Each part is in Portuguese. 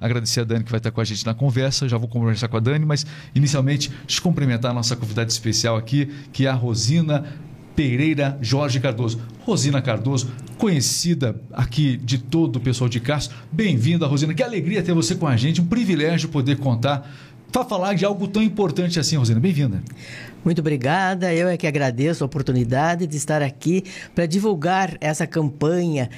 agradecer a Dani que vai estar com a gente na conversa. Já vou conversar com a Dani, mas inicialmente, deixa eu cumprimentar a nossa convidada especial aqui, que é a Rosina Pereira Jorge Cardoso. Rosina Cardoso, conhecida aqui de todo o pessoal de Castro. Bem-vinda, Rosina. Que alegria ter você com a gente. Um privilégio poder contar para falar de algo tão importante assim, Rosina. Bem-vinda. Muito obrigada. Eu é que agradeço a oportunidade de estar aqui para divulgar essa campanha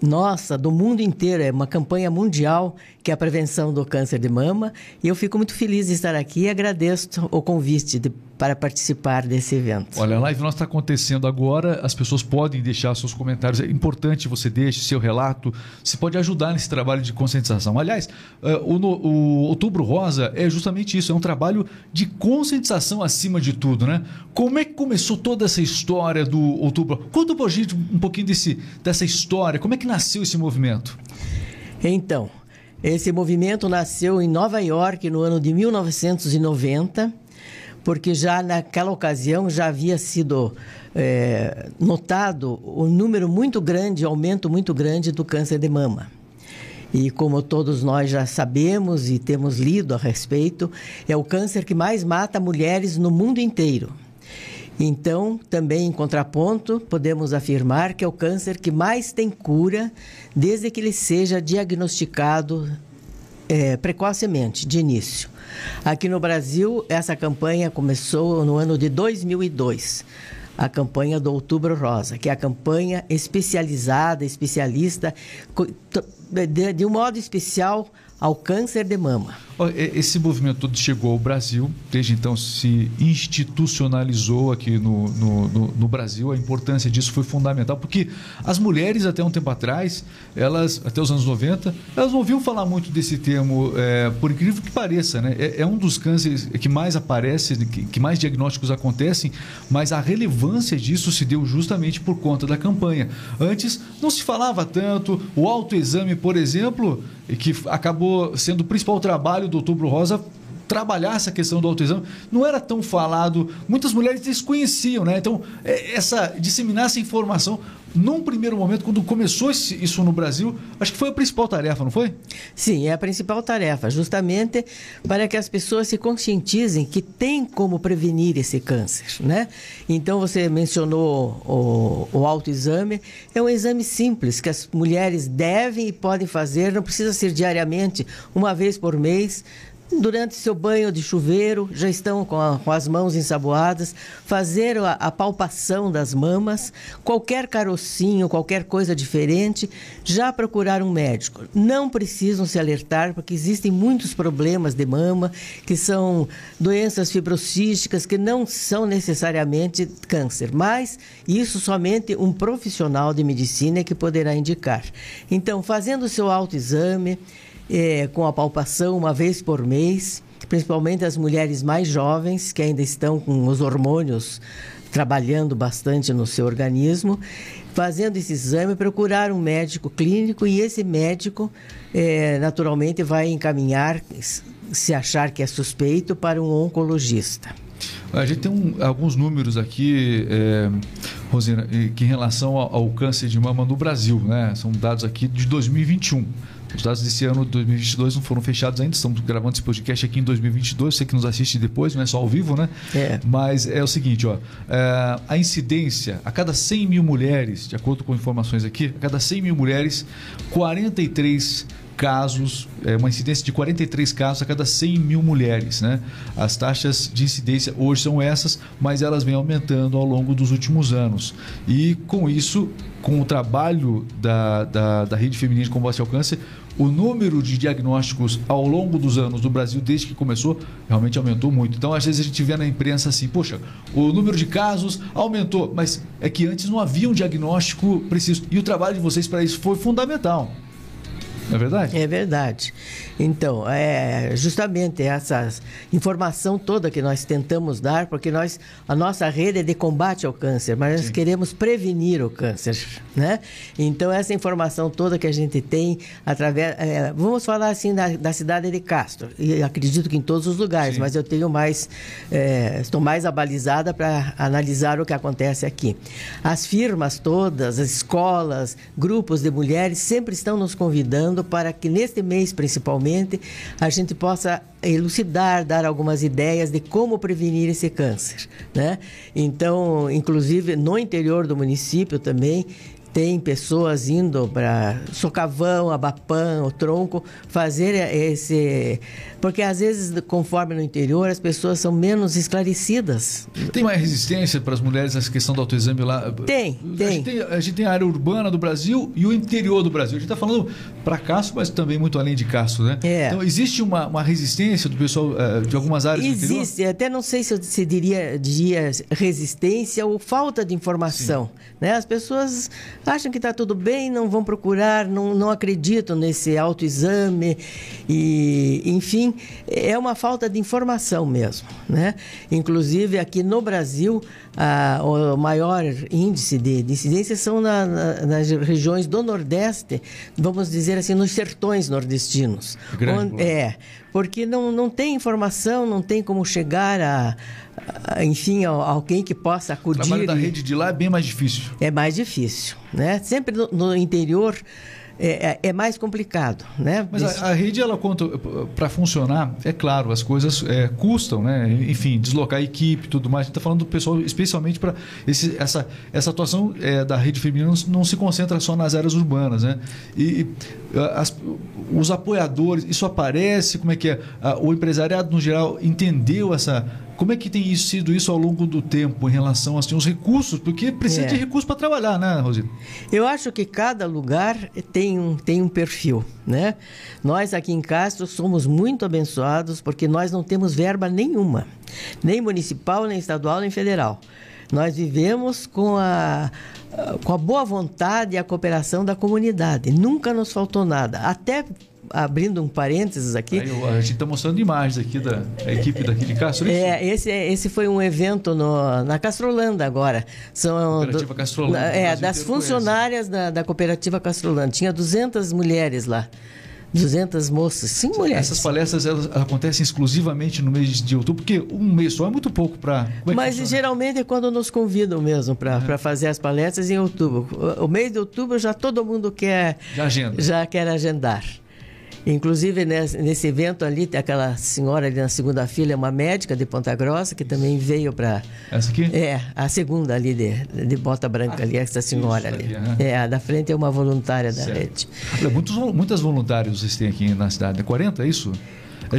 nossa, do mundo inteiro, é uma campanha mundial que é a prevenção do câncer de mama. E eu fico muito feliz de estar aqui e agradeço o convite de, para participar desse evento. Olha, a live nossa está acontecendo agora, as pessoas podem deixar seus comentários. É importante você deixe seu relato, você pode ajudar nesse trabalho de conscientização. Aliás, uh, o, o Outubro Rosa é justamente isso, é um trabalho de conscientização acima de tudo, né? Como é que começou toda essa história do Outubro? Conta para gente um pouquinho desse, dessa história, como é que nasceu esse movimento? Então, esse movimento nasceu em Nova York no ano de 1990, porque já naquela ocasião já havia sido é, notado o um número muito grande, aumento muito grande do câncer de mama. E como todos nós já sabemos e temos lido a respeito, é o câncer que mais mata mulheres no mundo inteiro. Então, também em contraponto, podemos afirmar que é o câncer que mais tem cura desde que ele seja diagnosticado é, precocemente, de início. Aqui no Brasil, essa campanha começou no ano de 2002 a campanha do Outubro Rosa, que é a campanha especializada, especialista, de, de um modo especial ao câncer de mama. Esse movimento todo chegou ao Brasil, desde então se institucionalizou aqui no, no, no, no, Brasil. A importância disso foi fundamental, porque as mulheres, até um tempo atrás, elas, até os anos 90, elas não ouviam falar muito desse termo, é, por incrível que pareça. Né? É, é, um dos cânceres que mais aparece, que, que mais diagnósticos acontecem, mas a relevância disso se deu justamente por conta da campanha. Antes não se falava tanto, o autoexame, por exemplo, que acabou sendo o principal trabalho do Outubro Rosa trabalhar essa questão do autoexame não era tão falado, muitas mulheres desconheciam, né? Então, é, essa disseminar essa informação num primeiro momento, quando começou isso no Brasil, acho que foi a principal tarefa, não foi? Sim, é a principal tarefa, justamente para que as pessoas se conscientizem que tem como prevenir esse câncer, né? Então, você mencionou o, o autoexame, é um exame simples que as mulheres devem e podem fazer, não precisa ser diariamente, uma vez por mês, durante seu banho de chuveiro, já estão com, a, com as mãos ensaboadas, fazer a, a, palpação das mamas, qualquer carocinho, qualquer coisa diferente, já procurar um médico. Não precisam se alertar, porque existem muitos problemas de mama, que são doenças fibrocísticas, que não são necessariamente câncer, mas isso somente um profissional de medicina é que poderá indicar. Então, fazendo o seu autoexame, é, com a palpação uma vez por mês, principalmente as mulheres mais jovens que ainda estão com os hormônios trabalhando bastante no seu organismo, fazendo esse exame, procurar um médico clínico e esse médico é, naturalmente vai encaminhar, se achar que é suspeito, para um oncologista. A gente tem um, alguns números aqui, é, Rosina, que em relação ao, ao, câncer de mama no Brasil, né? São dados aqui de 2021. Os dados desse ano de 2022 não foram fechados ainda, estamos gravando esse podcast aqui em 2022. Você que nos assiste depois, não é só ao vivo, né? É. Mas é o seguinte: ó, é, a incidência, a cada 100 mil mulheres, de acordo com informações aqui, a cada 100 mil mulheres, 43 casos, é uma incidência de 43 casos a cada 100 mil mulheres. Né? As taxas de incidência hoje são essas, mas elas vêm aumentando ao longo dos últimos anos. E com isso, com o trabalho da, da, da Rede Feminina de Combate ao Câncer, o número de diagnósticos ao longo dos anos do Brasil, desde que começou, realmente aumentou muito. Então, às vezes a gente vê na imprensa assim, poxa, o número de casos aumentou, mas é que antes não havia um diagnóstico preciso. E o trabalho de vocês para isso foi fundamental. É verdade? É verdade. Então, é justamente essa informação toda que nós tentamos dar, porque nós, a nossa rede é de combate ao câncer, mas nós queremos prevenir o câncer, né? Então, essa informação toda que a gente tem, através... É, vamos falar assim da, da, cidade de Castro, e acredito que em todos os lugares, Sim. mas eu tenho mais... É, estou mais abalizada para analisar o que acontece aqui. As firmas todas, as escolas, grupos de mulheres sempre estão nos convidando para que neste mês, principalmente, a gente possa elucidar, dar algumas ideias de como prevenir esse câncer, né? Então, inclusive no interior do município também tem pessoas indo para Socavão, Abapã, o Tronco, fazer esse. Porque às vezes, conforme no interior, as pessoas são menos esclarecidas. Tem mais resistência para as mulheres nessa questão do autoexame lá? Tem, tem. A gente tem, a gente tem a área urbana do Brasil e o interior do Brasil. A gente está falando para Castro, mas também muito além de Castro, né? É. Então, existe uma, uma resistência do pessoal uh, de algumas áreas Existe, até não sei se eu se diria, diria resistência ou falta de informação. Né? As pessoas acham que está tudo bem, não vão procurar, não, não acreditam nesse autoexame e, enfim, é uma falta de informação mesmo, né? Inclusive aqui no Brasil, a, o maior índice de, de incidência são na, na, nas regiões do Nordeste, vamos dizer assim, nos sertões nordestinos. Grande, onde, é, porque não, não tem informação, não tem como chegar a, a enfim, a, a alguém que possa acudir. O trabalho da rede de lá é bem mais difícil. É mais difícil, né? Sempre no, no interior é, é, é, mais complicado, né? Mas a, a, rede, ela conta para funcionar, é claro, as coisas é, custam, né? Enfim, deslocar a equipe, e tudo mais. A gente está falando do pessoal, especialmente para essa essa atuação é, da rede feminina não, não, se concentra só nas áreas urbanas, né? E, as, os apoiadores, isso aparece, como é que é? O empresariado no geral entendeu essa como é que tem sido isso ao longo do tempo em relação assim, aos recursos? Porque precisa é. de recursos para trabalhar, né, Rosina? Eu acho que cada lugar tem um, tem um perfil, né? Nós aqui em Castro somos muito abençoados porque nós não temos verba nenhuma, nem municipal, nem estadual, nem federal. Nós vivemos com a, com a boa vontade e a cooperação da comunidade. Nunca nos faltou nada. Até abrindo um parênteses aqui. Aí, a gente está mostrando imagens aqui da equipe daqui de Castro. É, esse, esse foi um evento no, na Castrolanda agora. São Cooperativa Castrolanda. É, das funcionárias da, da Cooperativa Castrolanda. Tinha 200 mulheres lá. 200 moças, sim, mulheres. Essas palestras elas acontecem exclusivamente no mês de outubro, porque um mês só é muito pouco para. É Mas geralmente é quando nos convidam mesmo para é. fazer as palestras em outubro. O, mês de outubro já todo mundo quer. Já agenda. Já quer agendar. Inclusive, nesse, evento ali, tem aquela senhora ali na segunda fila, é uma médica de Ponta Grossa, que também veio para. Essa aqui? É, a segunda ali de, de bota branca ah, ali, essa senhora ali. É, a da frente é uma voluntária da certo. rede. Olha, muitos, muitas voluntários vocês têm aqui na cidade, 40, é isso?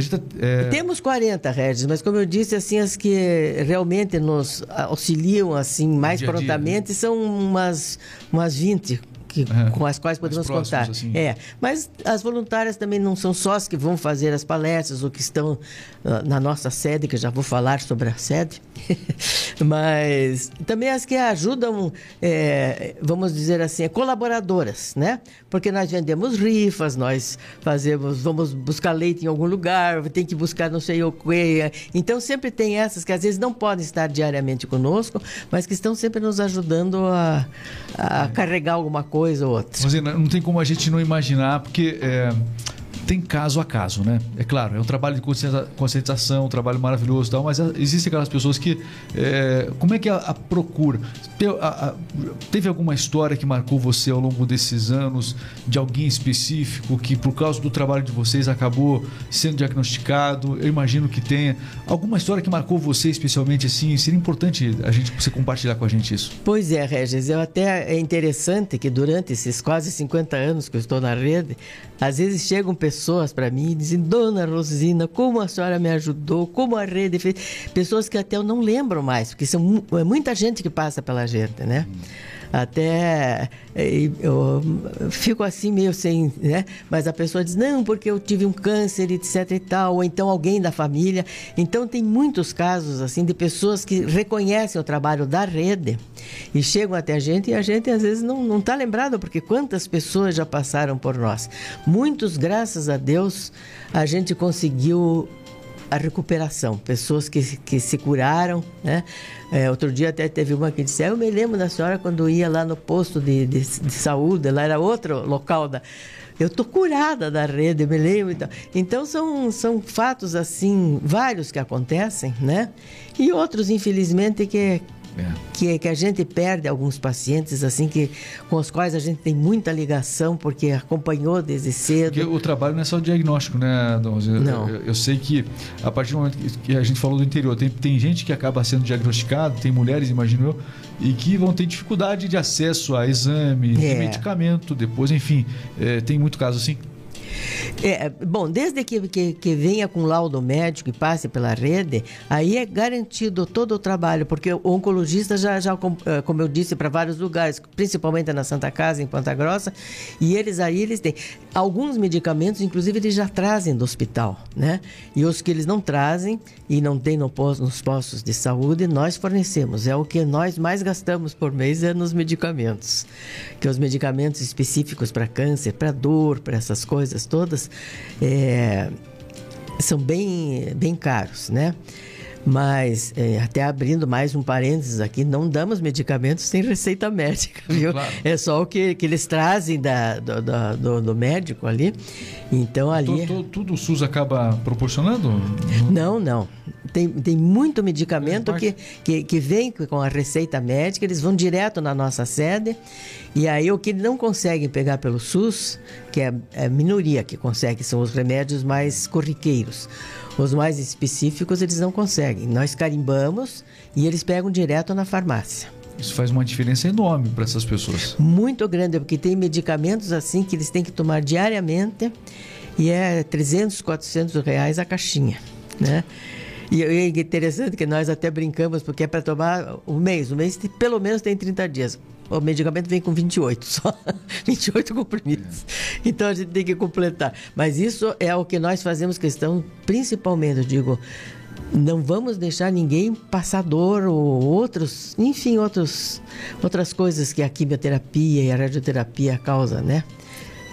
Tá, é... Temos 40 redes, mas como eu disse, assim, as que realmente nos auxiliam assim mais dia prontamente dia, né? são umas, umas 20, que, é, com as quais podemos contar. Assim. É, mas as voluntárias também não são só as que vão fazer as palestras ou que estão uh, na nossa sede, que já vou falar sobre a sede, mas também as que ajudam, é, vamos dizer assim, colaboradoras, né? Porque nós vendemos rifas, nós fazemos, vamos buscar leite em algum lugar, tem que buscar não sei o que. Então sempre tem essas que às vezes não podem estar diariamente conosco, mas que estão sempre nos ajudando a, a é. carregar alguma coisa ou outra. Rosina, não tem como a gente não imaginar, porque é, tem caso a caso, né? É claro, é um trabalho de conscientização, um trabalho maravilhoso tal, mas existem aquelas pessoas que. É, como é que é a, a procura? teve alguma história que marcou você ao longo desses anos de alguém específico que, por causa do trabalho de vocês, acabou sendo diagnosticado? Eu imagino que tenha. Alguma história que marcou você especialmente assim? Seria importante a gente você compartilhar com a gente isso. Pois é, Regis. Eu até é interessante que durante esses quase 50 anos que eu estou na rede, às vezes chegam pessoas para mim dizem: Dona Rosina, como a senhora me ajudou, como a rede fez. Pessoas que até eu não lembro mais, porque são é muita gente que passa pela gente, né? Até eu fico assim meio sem, né? Mas a pessoa diz, não, porque eu tive um câncer, etc e tal, ou então alguém da família. Então tem muitos casos assim de pessoas que reconhecem o trabalho da rede e chegam até a gente e a gente às vezes não está lembrado, porque quantas pessoas já passaram por nós. Muitos, graças a Deus, a gente conseguiu a recuperação, pessoas que, que se curaram, né? É, outro dia até teve uma que disse, eu me lembro da senhora quando ia lá no posto de, de, de saúde, lá era outro local da... Eu tô curada da rede, me lembro. Então, então são, são fatos assim, vários que acontecem, né? E outros, infelizmente, que É. Que, que a gente perde alguns pacientes assim que com os quais a gente tem muita ligação porque acompanhou desde cedo. Porque o trabalho não é só o diagnóstico, né, Dom? Não. Eu, eu, sei que a partir do momento que a gente falou do interior, tem, tem gente que acaba sendo diagnosticado, tem mulheres, imagino eu, e que vão ter dificuldade de acesso a exame, é. de medicamento, depois, enfim, é, tem muito caso assim. É, bom, desde que, que, que, venha com laudo médico e passe pela rede, aí é garantido todo o trabalho, porque o oncologista já, já eh, como eu disse, para vários lugares, principalmente na Santa Casa, em Ponta Grossa, e eles aí, eles têm alguns medicamentos, inclusive eles já trazem do hospital, né? E os que eles não trazem e não tem no posto, nos postos de saúde, nós fornecemos. É o que nós mais gastamos por mês é nos medicamentos. Que os medicamentos específicos para câncer, para dor, para essas coisas todas, é, são bem, bem caros, né? Mas, é, até abrindo mais um parênteses aqui, não damos medicamentos sem receita médica, viu? Claro. É só o que, que eles trazem da, do, do, do médico ali. Então, ali. Tudo, tudo o SUS acaba proporcionando? Não, não. Tem, tem muito medicamento que, que, que vem com a receita médica, eles vão direto na nossa sede. E aí, o que não conseguem pegar pelo SUS, que é, é a minoria que consegue, são os remédios mais corriqueiros. Os mais específicos eles não conseguem. Nós carimbamos e eles pegam direto na farmácia. Isso faz uma diferença enorme para essas pessoas. Muito grande, porque tem medicamentos assim que eles têm que tomar diariamente e é 300, 400 reais a caixinha, né? E é interessante que nós até brincamos, porque é para tomar um mês. O mês pelo menos tem 30 dias. O medicamento vem com 28 só. 28 comprimidos. É. Então a gente tem que completar. Mas isso é o que nós fazemos questão, principalmente, eu digo, não vamos deixar ninguém passar dor ou outros, enfim, outros, outras coisas que a quimioterapia e a radioterapia causa, né?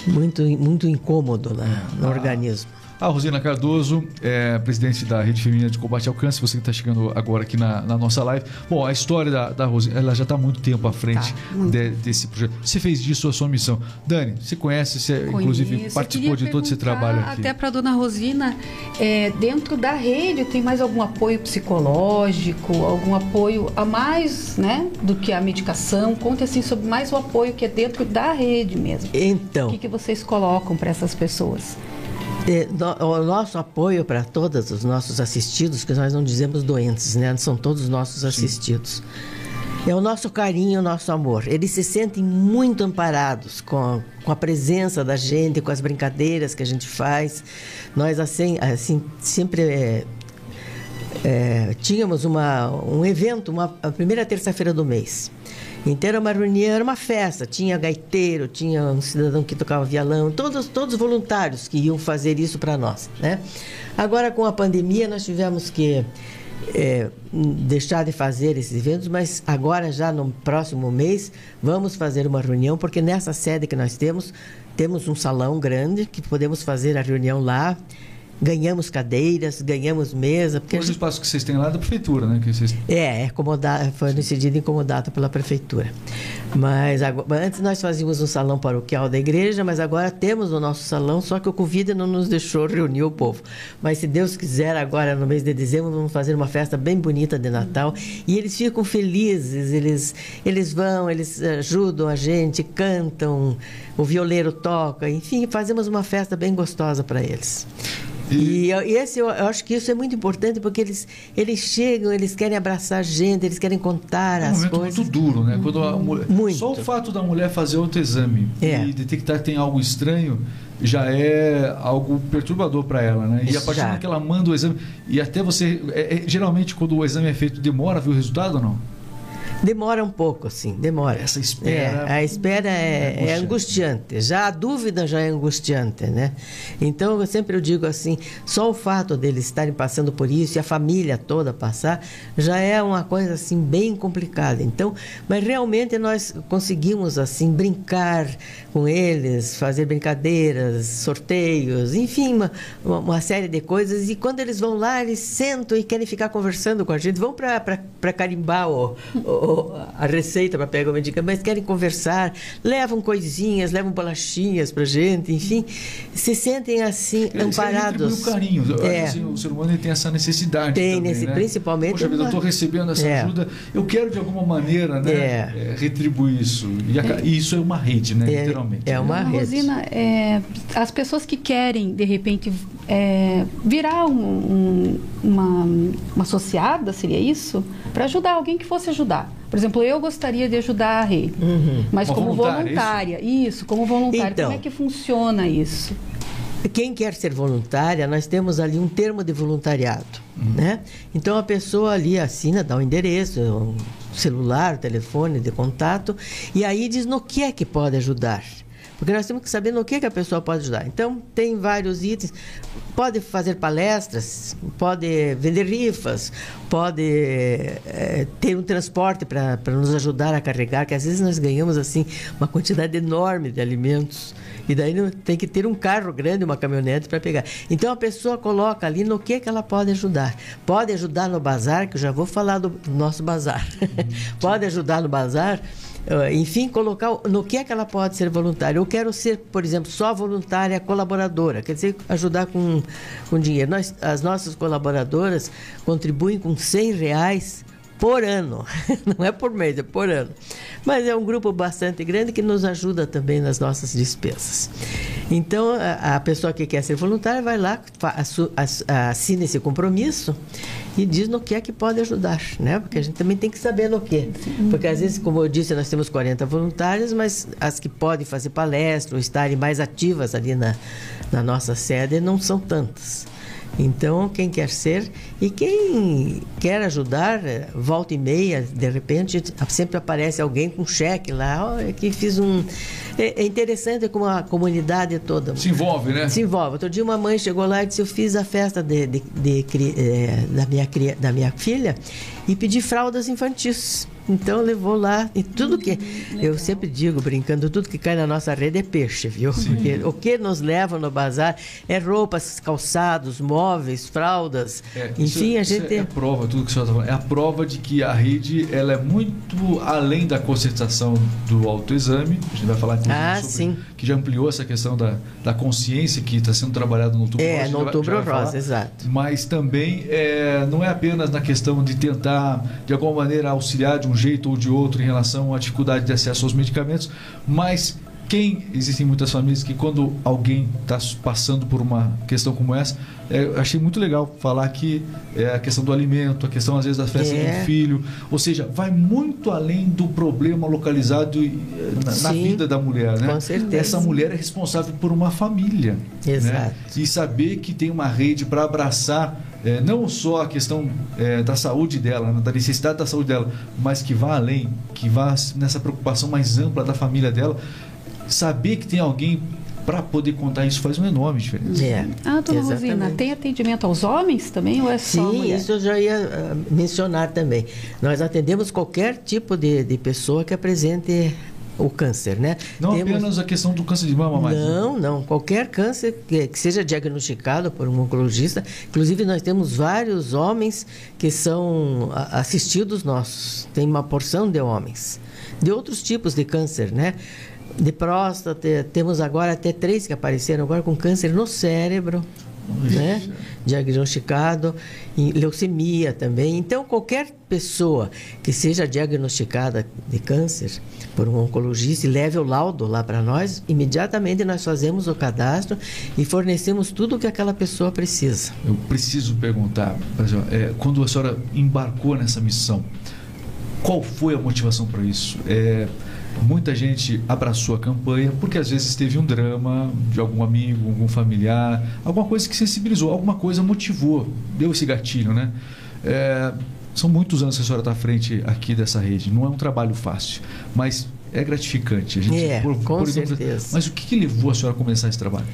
Muito, muito incômodo na, no ah. organismo. A Rosina Cardoso, é, presidente da Rede Feminina de Combate ao Câncer, você que está chegando agora aqui na, na, nossa live. Bom, a história da, da Rosina, ela já está há muito tempo à frente tá, de, desse projeto. Você fez disso a sua missão. Dani, você conhece, você Conheço. inclusive participou de todo esse trabalho aqui. Até para a dona Rosina, é, dentro da rede tem mais algum apoio psicológico, algum apoio a mais né, do que a medicação? Conte assim sobre mais o apoio que é dentro da rede mesmo. Então. O que, que vocês colocam para essas pessoas? O nosso apoio para todos os nossos assistidos, que nós não dizemos doentes, né? São todos nossos assistidos. É o nosso carinho, o nosso amor. Eles se sentem muito amparados com, com a presença da gente, com as brincadeiras que a gente faz. Nós, assim, assim sempre é, é, tínhamos uma, um evento, uma, a primeira terça-feira do mês. Então era uma reunião, era uma festa. Tinha gaiteiro, tinha um cidadão que tocava violão, todos, todos voluntários que iam fazer isso para nós. Né? Agora, com a pandemia, nós tivemos que é, deixar de fazer esses eventos, mas agora, já no próximo mês, vamos fazer uma reunião, porque nessa sede que nós temos, temos um salão grande que podemos fazer a reunião lá ganhamos cadeiras, ganhamos mesa. Porque o gente... espaço que vocês têm lá é da prefeitura, né? Que vocês... É, é foi decidido incomodado pela prefeitura. Mas agora, antes nós fazíamos um salão paroquial da igreja, mas agora temos o nosso salão, só que o Covid não nos deixou reunir o povo. Mas se Deus quiser, agora no mês de dezembro, vamos fazer uma festa bem bonita de Natal. E eles ficam felizes, eles, eles vão, eles ajudam a gente, cantam, o violeiro toca, enfim, fazemos uma festa bem gostosa para eles. E, e esse, eu, eu, acho que isso é muito importante porque eles, eles chegam, eles querem abraçar a gente, eles querem contar é um as coisas. muito duro, né? Quando a mulher, muito. Só o fato da mulher fazer outro exame é. e detectar que tem algo estranho já é algo perturbador para ela, né? E a partir do momento que ela manda o exame e até você, é, é, geralmente quando o exame é feito demora a ver o resultado ou não? Demora um pouco, assim, demora. Essa espera. É, a espera é, é, é, angustiante. Já a dúvida já é angustiante, né? Então, eu sempre eu digo assim: só o fato deles estarem passando por isso e a família toda passar já é uma coisa assim bem complicada. Então, mas realmente nós conseguimos assim brincar com eles, fazer brincadeiras, sorteios, enfim, uma, uma série de coisas. E quando eles vão lá, eles sentam e querem ficar conversando com a gente. Vão para para carimbar o, o, a receita para pegar o medicamento, mas querem conversar, levam coisinhas, levam bolachinhas para gente, enfim, se sentem assim é, amparados. o carinho. É. Assim, o ser humano tem essa necessidade. Tem, também, nesse, né? principalmente. Poxa vida, eu estou recebendo essa é. ajuda, eu quero de alguma maneira né, é. é retribuir isso. E, a, e, isso é uma rede, né? É, literalmente. É uma rede. Rosina, as pessoas que querem, de repente, virar um, um, uma, uma associada, seria isso? Para ajudar alguém que fosse ajudar. Por exemplo, eu gostaria de ajudar a rede, uhum. mas como voluntária. Isso? isso? como voluntária. Então, Como é que funciona isso? Quem quer ser voluntária, nós temos ali um termo de voluntariado, uhum. né? Então a pessoa ali assina, dá o um endereço, um celular, um telefone de contato e aí diz no que é que pode ajudar. Porque nós temos que saber no que, que a pessoa pode ajudar. Então, tem vários itens. Pode fazer palestras, pode vender rifas, pode é, ter um transporte para nos ajudar a carregar, que às vezes nós ganhamos assim uma quantidade enorme de alimentos. E daí tem que ter um carro grande, uma caminhonete para pegar. Então a pessoa coloca ali no que, que ela pode ajudar. Pode ajudar no bazar, que eu já vou falar do nosso bazar. pode ajudar no bazar enfim, colocar no que é que ela pode ser voluntária. Eu quero ser, por exemplo, só voluntária colaboradora, quer dizer, ajudar com, com dinheiro. Nós, as nossas colaboradoras contribuem com 100 reais por ano, não é por mês, é por ano. Mas é um grupo bastante grande que nos ajuda também nas nossas despesas. Então, a, pessoa que quer ser voluntária vai lá, assina esse compromisso e diz no que é que pode ajudar, né? Porque a gente também tem que saber no que. Porque às vezes, como eu disse, nós temos 40 voluntárias, mas as que podem fazer palestra ou estarem mais ativas ali na, na nossa sede não são tantas. Então, quem quer ser e quem quer ajudar, volta e meia, de repente, sempre aparece alguém com cheque lá, oh, que fiz um. É, é interessante como a comunidade toda. Se envolve, né? Se envolve. Outro dia uma mãe chegou lá e disse: Eu fiz a festa de, de, de, de é, da, minha, da minha filha e pedi fraldas infantis. Então levou lá e tudo que hum, eu sempre digo brincando, tudo que cai na nossa rede é peixe, viu? Porque o que nos leva no bazar é roupas, calçados, móveis, fraldas, é, enfim, isso, a gente é a prova tudo que o senhor está falando, é a prova de que a rede ela é muito além da conscientização do autoexame. A gente vai falar ah, sobre sim. que já ampliou essa questão da, da consciência que está sendo trabalhado no outubro é, rosa. no outubro rosa, exato. Mas também é, não é apenas na questão de tentar de alguma maneira auxiliar de um jeito ou de outro em relação à dificuldade de acesso aos medicamentos, mas quem existem muitas famílias que quando alguém está passando por uma questão como essa, é, eu achei muito legal falar que é a questão do alimento, a questão às vezes da festa é. do filho, ou seja, vai muito além do problema localizado eh, na, na vida da mulher, né? Com certeza. Essa mulher é responsável por uma família, né? Exato. Né? E saber que tem uma rede para abraçar é, não só a questão é, da saúde dela, né, da necessidade da saúde dela, mas que vá além, que vá nessa preocupação mais ampla da família dela, saber que tem alguém para poder contar isso faz uma enorme diferença. É, ah, dona exatamente. Rosina, tem atendimento aos homens também ou é só Sim, mulher? isso eu já ia uh, mencionar também. Nós atendemos qualquer tipo de, de pessoa que apresente o câncer, né? Não Temos... apenas a questão do câncer de mama, mas... Não, não. Qualquer câncer que, que, seja diagnosticado por um oncologista. Inclusive, nós temos vários homens que são assistidos nossos. Tem uma porção de homens. De outros tipos de câncer, né? De próstata, temos agora até três que apareceram agora com câncer no cérebro né? diagnosticado, em leucemia também. Então, qualquer pessoa que seja diagnosticada de câncer por um oncologista e leve o laudo lá para nós, imediatamente nós fazemos o cadastro e fornecemos tudo o que aquela pessoa precisa. Eu preciso perguntar, é, quando a senhora embarcou nessa missão, qual foi a motivação para isso? É, Muita gente abraçou a campanha porque às vezes teve um drama de algum amigo, algum familiar, alguma coisa que sensibilizou, alguma coisa motivou, deu esse gatilho, né? É, são muitos anos que a senhora está à frente aqui dessa rede. Não é um trabalho fácil, mas é gratificante. A gente, é, por, com por certeza. Exemplo, mas o que, que, levou a senhora a começar esse trabalho?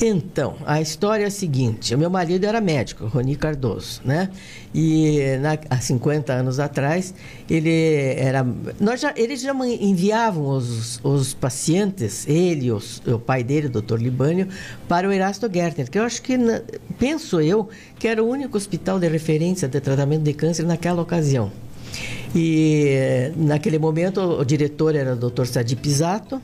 Então, a história é a seguinte. O meu marido era médico, Roni Cardoso, né? E na, há 50 anos atrás, ele era... Nós já, eles já enviavam os, os pacientes, ele os, o pai dele, o doutor Libânio, para o Erasto Gertner, que eu acho que, penso eu, que era o único hospital de referência de tratamento de câncer naquela ocasião. E naquele momento o diretor era o Dr. Sadi Pisato.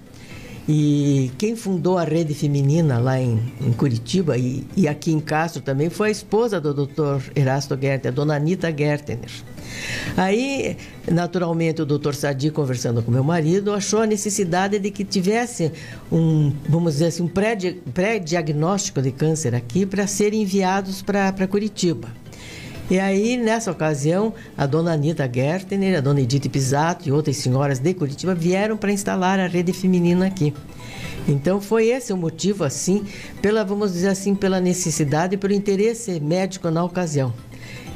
E quem fundou a rede feminina lá em, em Curitiba e, e, aqui em Castro também foi a esposa do Dr. Erasto Gertner, a dona Anita Gertner. Aí, naturalmente, o doutor Sadi, conversando com meu marido, achou a necessidade de que tivesse um, vamos dizer assim, um pré-diagnóstico de câncer aqui para serem enviados para Curitiba. E aí, nessa ocasião, a dona Anitta Gertner, a dona Edith Pisato e outras senhoras de Curitiba vieram para instalar a rede feminina aqui. Então foi esse o motivo, assim, pela, vamos dizer assim, pela necessidade e pelo interesse médico na ocasião.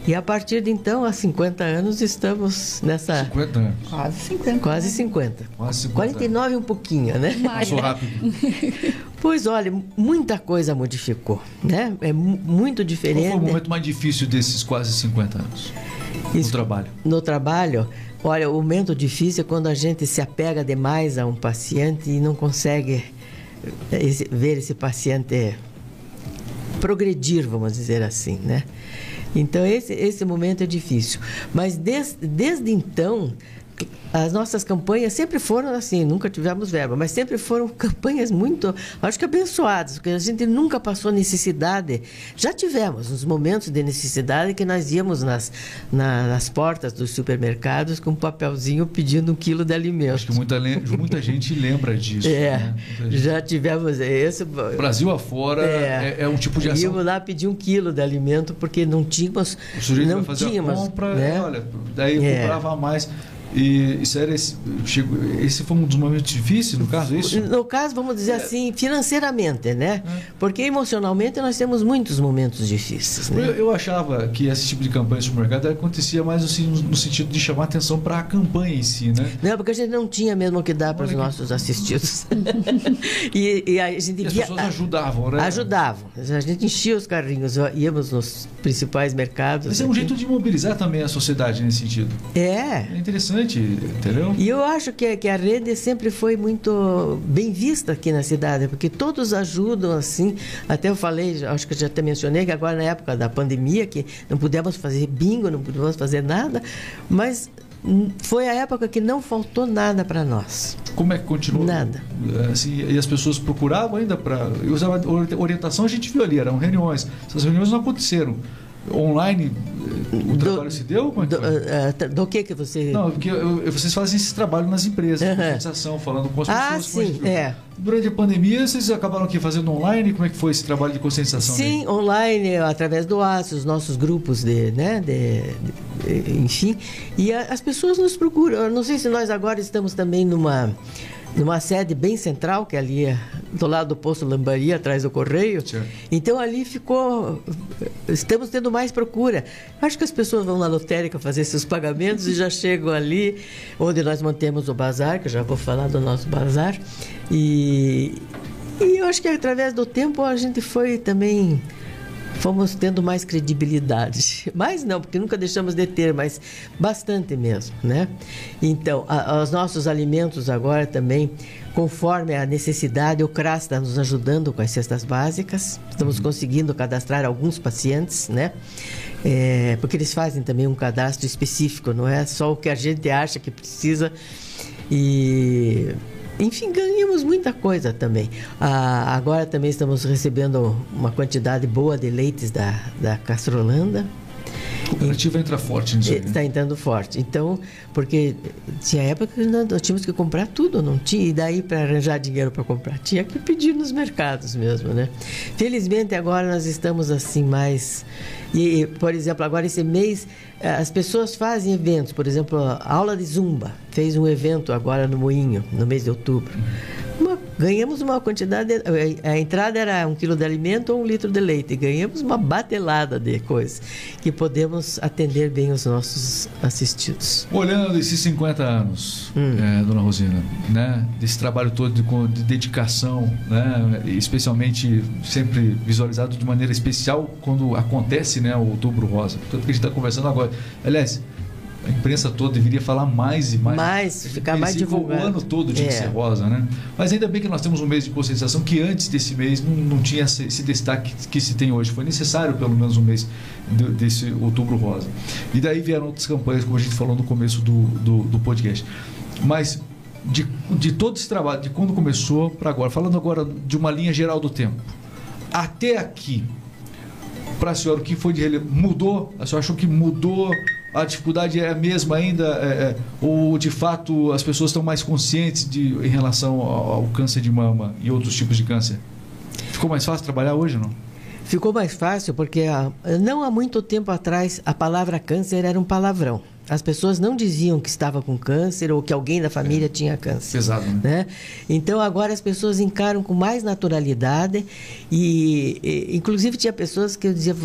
E a partir de então, há 50 anos, estamos nessa. 50 anos. Quase 50. Quase 50. Quase 50. 49 um pouquinho, né? Passou rápido. Pois olha, muita coisa modificou, né? É muito diferente. Qual foi o momento mais difícil desses quase 50 anos? Isso, no trabalho. No trabalho, olha, o momento difícil é quando a gente se apega demais a um paciente e não consegue esse, ver esse paciente progredir, vamos dizer assim, né? Então, esse, esse momento é difícil. Mas des, desde então, as nossas campanhas sempre foram assim, nunca tivemos verba, mas sempre foram campanhas muito, acho que abençoadas, porque a gente nunca passou necessidade. Já tivemos uns momentos de necessidade que nós íamos nas, na, nas portas dos supermercados com um papelzinho pedindo um quilo de alimento. Acho que muita, muita gente lembra disso. É, né? já tivemos esse. Brasil afora é, é, é um tipo de ação. Íamos lá pedir um quilo de alimento porque não tínhamos. O sujeito não fazer tínhamos, a compra, né? olha, daí É. comprava mais. E isso era esse, chegou, esse foi um dos momentos difíceis, no caso, isso? No caso, vamos dizer assim, financeiramente, né? Porque emocionalmente nós temos muitos momentos difíceis, Eu, né? eu achava que esse tipo de campanha de supermercado acontecia mais assim, no, no sentido de chamar atenção para a campanha em si, né? Não, porque a gente não tinha mesmo o que dar para os nossos assistidos. e, e a gente E as pessoas ajudavam, né? ajudavam. A gente enchia os carrinhos, íamos nos principais mercados. Mas é um jeito de mobilizar também a sociedade nesse sentido. É, É interessante, entendeu? E eu acho que, que a rede sempre foi muito bem vista aqui na cidade, porque todos ajudam assim. Até eu falei, acho que eu já até mencionei, que agora na época da pandemia, que não pudemos fazer bingo, não pudemos fazer nada, mas hum, foi a época que não faltou nada para nós. Como é que continua? Nada. Assim, e as pessoas procuravam ainda para. Usava orientação, a gente viu ali, eram reuniões. Essas reuniões não aconteceram. Online, eh, o Do- trabalho se deu? É que Do, ah, ah, do que que você... Não, porque eu- eu- vocês fazem esse trabalho nas empresas, Aham. conscientização, falando com as pessoas. Ah, sim, que- é. Durante a pandemia, vocês acabaram aqui fazendo online? Como é que foi esse trabalho de conscientização? Sim, online, através do ACE, os nossos grupos de, né, de, de- enfim. E a- as pessoas nos procuram. Eu não sei se nós agora estamos também numa, numa sede bem central, que é ali é do lado do posto Lambaria, atrás do Correio. Certo. Então ali ficou. Estamos tendo mais procura. Acho que as pessoas vão na lotérica fazer seus pagamentos e já chegam ali, onde nós mantemos o bazar, que eu já vou falar do nosso bazar. E, e eu acho que através do tempo a gente foi também. Fomos tendo mais credibilidade. Mais não, porque nunca deixamos de ter, mas bastante mesmo, né? Então, a- os nossos alimentos agora também, conforme a necessidade, o CRAS está nos ajudando com as cestas básicas. Estamos conseguindo cadastrar alguns pacientes, né? É, porque eles fazem também um cadastro específico, não é só o que a gente acha que precisa. E enfim, ganhamos muita coisa também. Ah, agora também estamos recebendo uma quantidade boa de leites da, da Castrolanda. Cooperativa entra forte nisso né? Está entrando forte. Então, porque tinha época que nós tínhamos que comprar tudo, não tinha. E daí, para arranjar dinheiro para comprar, tinha que pedir nos mercados mesmo, né? Felizmente, agora nós estamos assim mais. E, por exemplo, agora esse mês, eh, as pessoas fazem eventos. Por exemplo, a aula de Zumba fez um evento agora no Moinho, no mês de outubro. Uma- ganhamos uma quantidade. A a entrada era um quilo de alimento ou um litro de leite. Ganhamos uma batelada de coisas que podemos atender bem os nossos assistidos. Olhando esses 50 anos, Hum. é, dona Rosina, né, desse trabalho todo de, de dedicação, né, especialmente sempre visualizado de maneira especial quando acontece né, o Outubro Rosa. Tanto que a gente está conversando agora. Aliás, a imprensa toda deveria falar mais e mais. Mais, ficar mais divulgado. O ano todo de É. ser rosa, né? Mas ainda bem que nós temos um mês de conscientização que antes desse mês não, não tinha esse destaque que se tem hoje. Foi necessário pelo menos um mês do- desse outubro rosa. E daí vieram outras campanhas, como a gente falou no começo do, do, do podcast. Mas de, de todo esse trabalho, de quando começou para agora, falando agora de uma linha geral do tempo, até aqui, para a senhora, o que foi de relevo? Mudou? A senhora achou que mudou? A dificuldade é a mesma ainda? É, é, ou, de fato, as pessoas estão mais conscientes de, em relação ao, ao câncer de mama e outros tipos de câncer? Ficou mais fácil trabalhar hoje, não? Ficou mais fácil porque não há muito tempo atrás a palavra câncer era um palavrão. As pessoas não diziam que estava com câncer ou que alguém da família tinha câncer. Pesado, né? né? Então agora as pessoas encaram com mais naturalidade e, e, inclusive tinha pessoas que eu dizia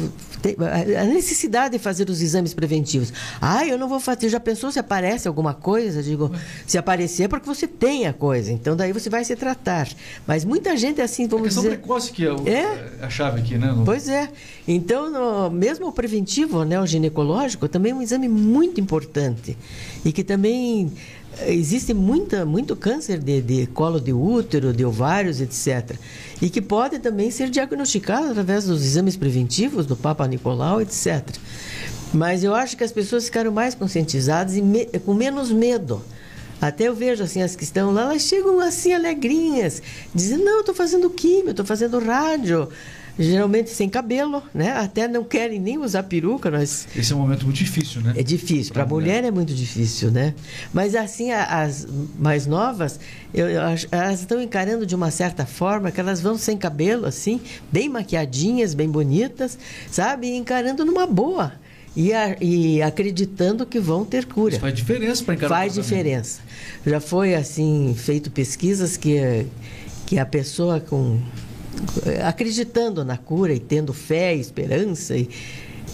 "Tem- a necessidade de fazer os exames preventivos. Ah, eu não vou fazer. Já pensou se aparece alguma coisa? Digo, se aparecer é porque você tem a coisa. Então daí você vai se tratar. Mas muita gente é assim, A vamos questão dizer. precoce que é, o- É. a chave aqui, né? No- Pois é. Então, no- mesmo o preventivo, né, o ginecológico, também é um exame muito importante. E que também eh, existe muita, muito câncer de, de colo de útero, de ovários, etc. E que pode também ser diagnosticado através dos exames preventivos, do Papa Nicolau, etc. Mas eu acho que as pessoas ficaram mais conscientizadas e me- com menos medo. Até eu vejo assim as que estão lá, elas chegam assim alegrinhas, dizendo: "Não, eu estou fazendo químio, estou fazendo rádio". Geralmente sem cabelo, né? Até não querem nem usar peruca, nós Esse é um momento muito difícil, né? é difícil, para a mulher. mulher. é muito difícil, né? Mas assim, as mais novas, eu, eu elas estão encarando de uma certa forma que elas vão sem cabelo, assim, bem maquiadinhas, bem bonitas, sabe? E encarando numa boa. E, a- e acreditando que vão ter cura. Isso faz diferença para encarar Faz diferença. Já foi assim feito pesquisas que que a pessoa com acreditando na cura e tendo fé, e esperança e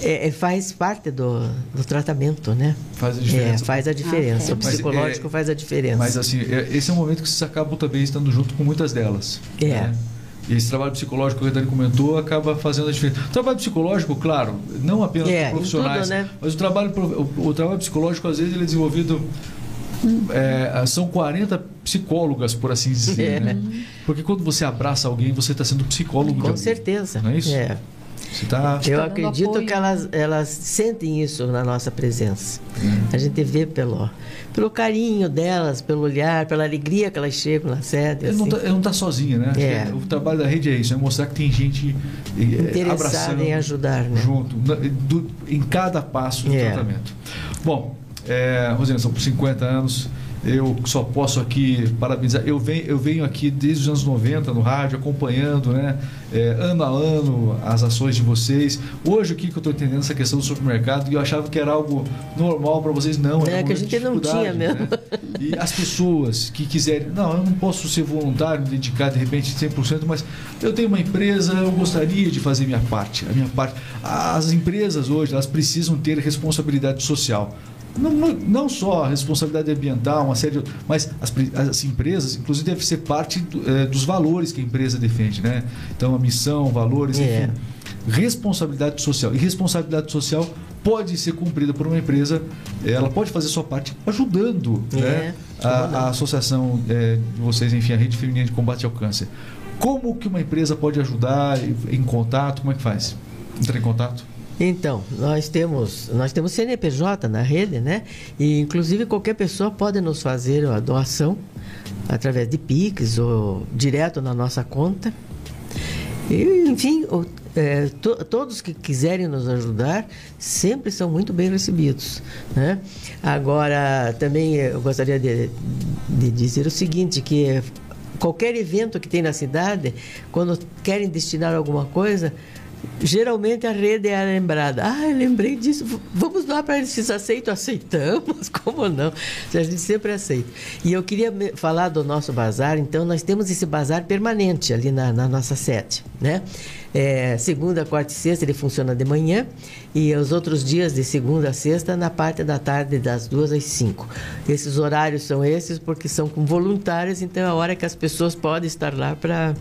é, é, faz parte do, do tratamento, né? Faz a diferença. É, faz a diferença. Ah, o Mas, psicológico é, faz a diferença. Mas assim, é- esse é um momento que vocês acabam também estando junto com muitas delas. É. né? E esse trabalho psicológico que a Dani comentou acaba fazendo a diferença. O trabalho psicológico, claro, não apenas É, para profissionais, tudo, né? mas o trabalho, o, o trabalho psicológico, às vezes, ele é desenvolvido. É, são 40 psicólogas, por assim dizer. É. Né? Porque quando você abraça alguém, você está sendo psicólogo. com certeza. Não é isso? É. Você está. Eu dando acredito apoio. que elas, elas sentem isso na nossa presença. A gente vê pelo, pelo carinho delas, pelo olhar, pela alegria que elas chegam na sede. Não assim. está não tá sozinha, né? É. O trabalho da rede é isso, é mostrar que tem gente eh, Interessada abraçando em ajudar, né? junto, do- em cada passo do É. tratamento. Bom, é, Rosana, são por 50 anos. Eu só posso aqui parabenizar. Eu venho, eu venho aqui desde os anos 90 no rádio, acompanhando né, é, ano a ano as ações de vocês. Hoje, o que, que eu estou entendendo essa questão do supermercado, e eu achava que era algo normal para vocês, não. É, que a gente não tinha dificuldade, mesmo. né? E as pessoas que quiserem, não, eu não posso ser voluntário, me dedicar de repente 100%, mas eu tenho uma empresa, eu gostaria de fazer minha parte. A minha parte. As empresas hoje, elas precisam ter responsabilidade social. Não, não, só a responsabilidade ambiental, uma série de, mas as, as empresas, inclusive, deve ser parte do, eh, dos valores que a empresa defende, né? Então, a missão, valores, É. enfim. Responsabilidade social. E responsabilidade social pode ser cumprida por uma empresa, ela pode fazer sua parte ajudando É, né, a, a associação é, de vocês, enfim, a Rede Feminina de Combate ao Câncer. Como que uma empresa pode ajudar em contato? Como é que faz? Entrar em contato? Então, nós temos, nós temos CNPJ na rede, né? E inclusive qualquer pessoa pode nos fazer a doação através de Pix ou direto na nossa conta. E, enfim, o- é, to- todos que quiserem nos ajudar sempre são muito bem recebidos. Né? Agora, também eu gostaria de, de dizer o seguinte, que qualquer evento que tem na cidade, quando querem destinar alguma coisa, geralmente a rede é lembrada. Ah, eu lembrei disso, vamos doar para eles, vocês aceitam? Aceitamos, como não? A gente sempre aceita. E eu queria falar do nosso bazar, então nós temos esse bazar permanente ali na, na nossa sede, né? É, segunda, quarta e sexta ele funciona de manhã e os outros dias de segunda a sexta na parte da tarde das duas às cinco. Esses horários são esses porque são com voluntários, então é a hora que as pessoas podem estar lá para.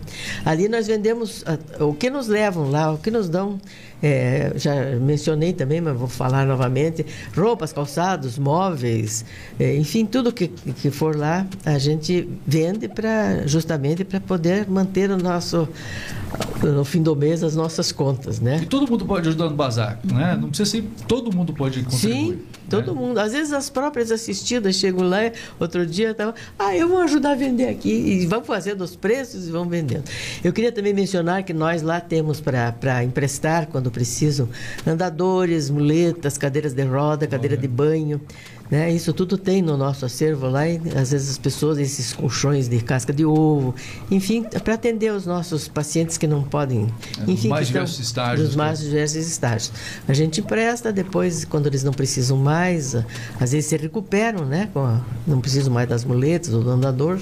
Ali nós vendemos ah, o que nos levam lá, o que nos dão é, já mencionei também, mas vou falar novamente, roupas, calçados, móveis, é, enfim, tudo que, que for lá, a gente vende para justamente para poder manter o nosso no fim do mês as nossas contas, né? E todo mundo pode ajudar no bazar, né? Não precisa ser, todo mundo pode contribuir. Sim, todo né? mundo. Às vezes as próprias assistidas chegam lá, outro dia tava, ah, eu vou ajudar a vender aqui e vamos fazendo os preços e vão vendendo. Eu queria também mencionar que nós lá temos para emprestar quando precisam andadores, muletas, cadeiras de roda, cadeira de banho. Né? Isso tudo tem no nosso acervo lá e às vezes as pessoas, esses colchões de casca de ovo, enfim, para atender os nossos pacientes que não podem, é, enfim, mais diversos estágios. Dos mais diversos estágios. A gente empresta, depois, quando eles não precisam mais, às vezes se recuperam, né? não precisam mais das muletas ou do andador,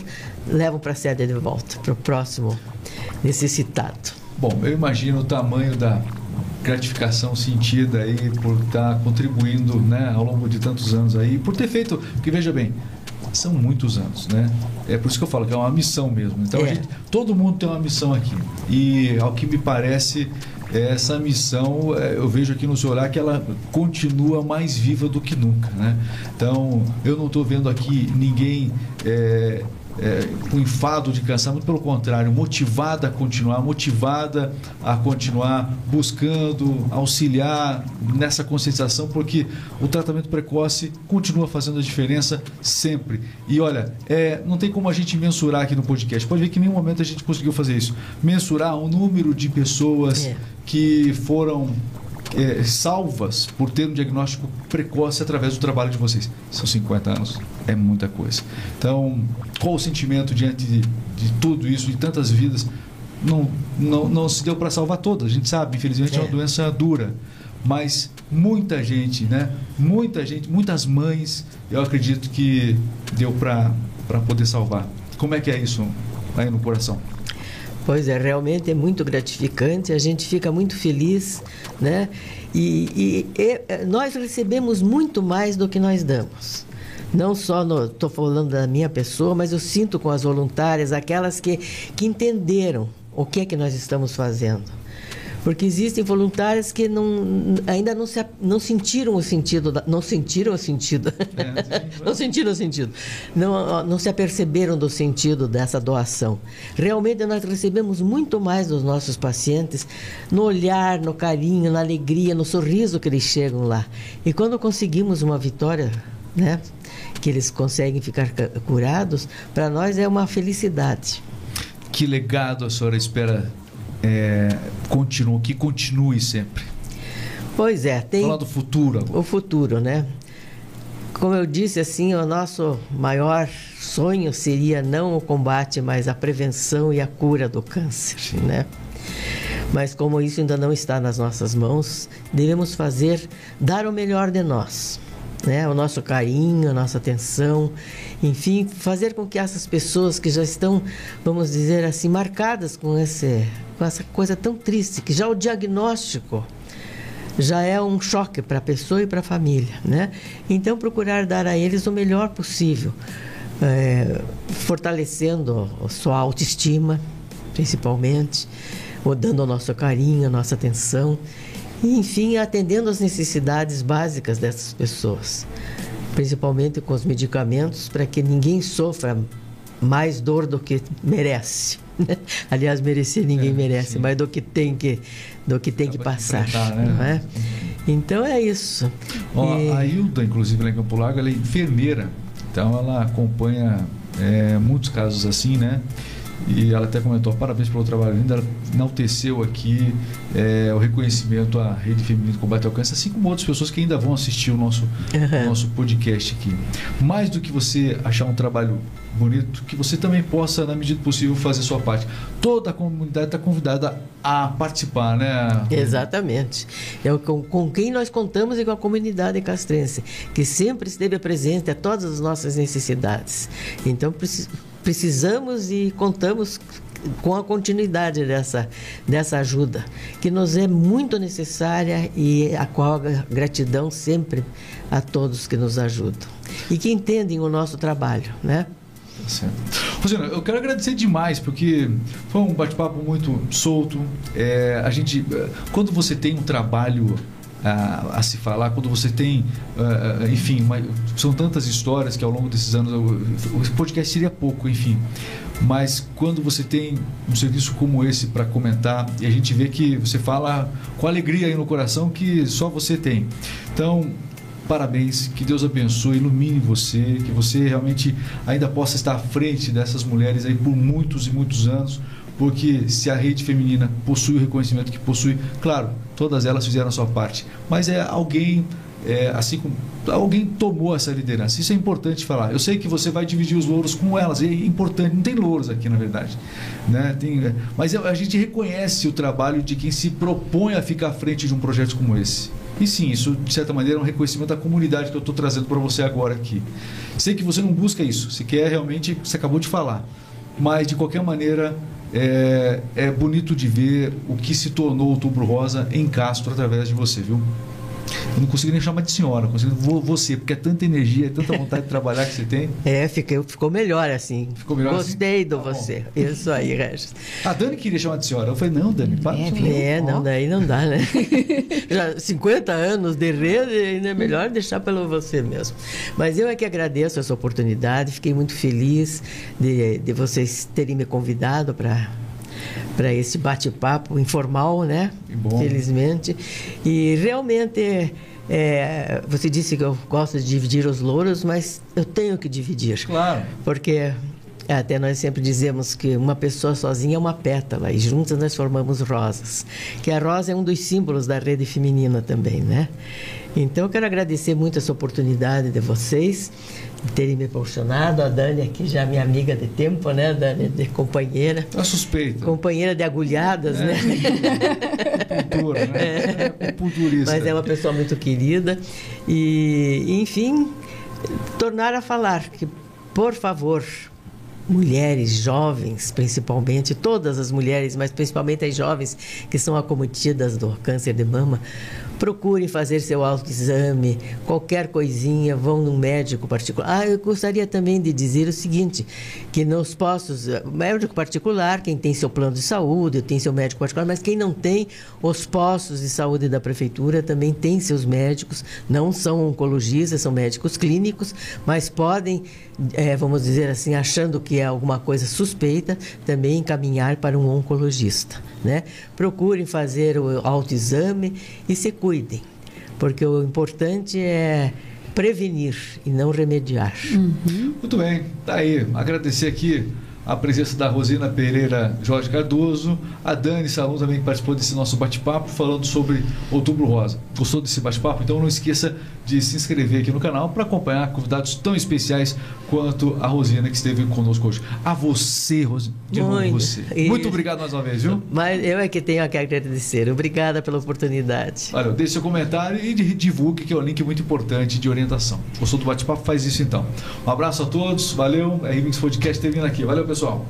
levam para a sede de volta, para o próximo necessitado. Bom, eu imagino o tamanho da gratificação sentida aí por estar tá contribuindo né, ao longo de tantos anos aí, por ter feito, porque veja bem, são muitos anos, né? É por isso que eu falo que é uma missão mesmo. Então, é. gente, todo mundo tem uma missão aqui. E, ao que me parece, essa missão, é, eu vejo aqui no seu olhar que ela continua mais viva do que nunca, né? Então, eu não estou vendo aqui ninguém é, é, com enfado de cansar, muito pelo contrário, motivada a continuar, motivada a continuar buscando auxiliar nessa conscientização, porque o tratamento precoce continua fazendo a diferença sempre. E olha, é, não tem como a gente mensurar aqui no podcast, pode ver que em nenhum momento a gente conseguiu fazer isso. Mensurar o número de pessoas é. que foram é, salvas por ter um diagnóstico precoce através do trabalho de vocês. São 50 anos, é muita coisa. Então, qual o sentimento diante de, de tudo isso, de tantas vidas? Não, não, não se deu para salvar todas, a gente sabe, infelizmente é. é uma doença dura. Mas muita gente, né? Muita gente, muitas mães, eu acredito que deu para poder salvar. Como é que é isso aí no coração? Pois é, realmente é muito gratificante, a gente fica muito feliz, né? E, e, e eh, nós recebemos muito mais do que nós damos. Não só estou falando da minha pessoa, mas eu sinto com as voluntárias, aquelas que, que entenderam o que é que nós estamos fazendo porque existem voluntárias que não, ainda não, se, não sentiram o sentido, da, não sentiram o sentido, é, não sentiram o sentido, não, não se aperceberam do sentido dessa doação. Realmente nós recebemos muito mais dos nossos pacientes no olhar, no carinho, na alegria, no sorriso que eles chegam lá. E quando conseguimos uma vitória, né, que eles conseguem ficar curados, para nós é uma felicidade. Que legado a senhora espera é, continue, que continue sempre. Pois é, tem. Falar do futuro agora. O futuro, né? Como eu disse, assim, o nosso maior sonho seria não o combate, mas a prevenção e a cura do câncer, Sim. né? Mas como isso ainda não está nas nossas mãos, devemos fazer, dar o melhor de nós né? o nosso carinho, a nossa atenção, enfim, fazer com que essas pessoas que já estão, vamos dizer assim, marcadas com, esse, com essa coisa tão triste, que já o diagnóstico já é um choque para a pessoa e para a família, né? Então procurar dar a eles o melhor possível, é, fortalecendo a sua autoestima, principalmente, ou dando o nosso carinho, a nossa atenção e, enfim, atendendo às necessidades básicas dessas pessoas, principalmente com os medicamentos, para que ninguém sofra mais dor do que merece. Aliás, merecer ninguém é, merece, sim. mas do que tem que, do que, tem que passar. Né? É? Então é isso. Ó, e... A Hilda, inclusive, lá em Campo Largo, ela é enfermeira. Então ela acompanha é, muitos casos assim, né? E ela até comentou, parabéns pelo trabalho lindo, ela enalteceu aqui é, o reconhecimento à Rede Feminina de Combate ao Câncer, assim como outras pessoas que ainda vão assistir o nosso, uhum. o nosso podcast aqui. Mais do que você achar um trabalho bonito, que você também possa, na medida possível, fazer a sua parte. Toda a comunidade está convidada a participar, né? Exatamente. É com, com quem nós contamos e com a comunidade castrense, que sempre esteve presente a todas as nossas necessidades. Então, precisamos precisamos e contamos com a continuidade dessa, dessa ajuda, que nos é muito necessária e a qual gratidão sempre a todos que nos ajudam e que entendem o nosso trabalho, né? Tá certo. Rosina, eu quero agradecer demais, porque foi um bate-papo muito solto. É, a gente, quando você tem um trabalho a, a, se falar, quando você tem, uh, enfim, uma, são tantas histórias que ao longo desses anos o podcast seria pouco, enfim. Mas quando você tem um serviço como esse para comentar e a gente vê que você fala com alegria aí no coração que só você tem. Então, parabéns, que Deus abençoe, ilumine você, que você realmente ainda possa estar à frente dessas mulheres aí por muitos e muitos anos, porque se a rede feminina possui o reconhecimento que possui, claro, todas elas fizeram a sua parte, mas é alguém é, assim como alguém tomou essa liderança. Isso é importante falar. Eu sei que você vai dividir os louros com elas, é importante. Não tem louros aqui, na verdade, né? Tem, é, mas a gente reconhece o trabalho de quem se propõe a ficar à frente de um projeto como esse. E sim, isso de certa maneira é um reconhecimento da comunidade que eu estou trazendo para você agora aqui. Sei que você não busca isso, você quer realmente, você acabou de falar, mas de qualquer maneira é, é bonito de ver o que se tornou o Outubro Rosa em Castro através de você, viu? Eu não consigo nem chamar de senhora, consigo você, porque é tanta energia, é tanta vontade de trabalhar que você tem. É, ficou melhor assim. Ficou melhor assim? Gostei assim? do tá você. Bom. Isso aí, Regis. A Dani queria chamar de senhora. Eu falei, não, Dani, para. É, é não, daí não dá, né? Já 50 anos de rede, ainda é melhor deixar pelo você mesmo. Mas eu é que agradeço essa oportunidade, fiquei muito feliz de, de vocês terem me convidado para para esse bate-papo informal, né? Bom. Felizmente. E realmente. É, você disse que eu gosto de dividir os louros, mas eu tenho que dividir. Claro. Porque até nós sempre dizemos que uma pessoa sozinha é uma pétala e juntas nós formamos rosas. Que a rosa é um dos símbolos da rede feminina também, né? Então eu quero agradecer muito essa oportunidade de vocês terem me proporcionado. A Dani aqui já é minha amiga de tempo, né, Dani? De companheira. A suspeita. Companheira de agulhadas, é. né? Cultura, né? É. Culturista. Mas é uma pessoa muito querida. E, enfim, tornar a falar que, por favor, mulheres jovens, principalmente, todas as mulheres, mas principalmente as jovens que são acometidas do câncer de mama, procurem fazer seu autoexame, qualquer coisinha, vão num médico particular. Ah, eu gostaria também de dizer o seguinte, que nos postos, eh, médico particular, quem tem seu plano de saúde, tem seu médico particular, mas quem não tem, os postos de saúde da prefeitura também tem seus médicos, não são oncologistas, são médicos clínicos, mas podem, é, vamos dizer assim, achando que é alguma coisa suspeita, também encaminhar para um oncologista. Né? Procurem fazer o autoexame e se cuidem, porque o importante é prevenir e não remediar. Uhum. Muito bem, tá aí. Agradecer aqui a presença da Rosina Pereira Jorge Cardoso, a Dani Salom também que participou desse nosso bate-papo falando sobre Outubro Rosa. Gostou desse bate-papo? Então não esqueça de se inscrever aqui no canal para acompanhar convidados tão especiais quanto a Rosina que esteve conosco hoje. A você, Rosina, de Muito, novo você. Isso. Muito obrigado mais uma vez, viu? Mas eu é que tenho que agradecer. Obrigada pela oportunidade. Valeu, deixe seu comentário e divulgue que é um link muito importante de orientação. Gostou do bate-papo? Faz isso então. Um abraço a todos, valeu. A Remix Podcast termina aqui. Valeu, pessoal.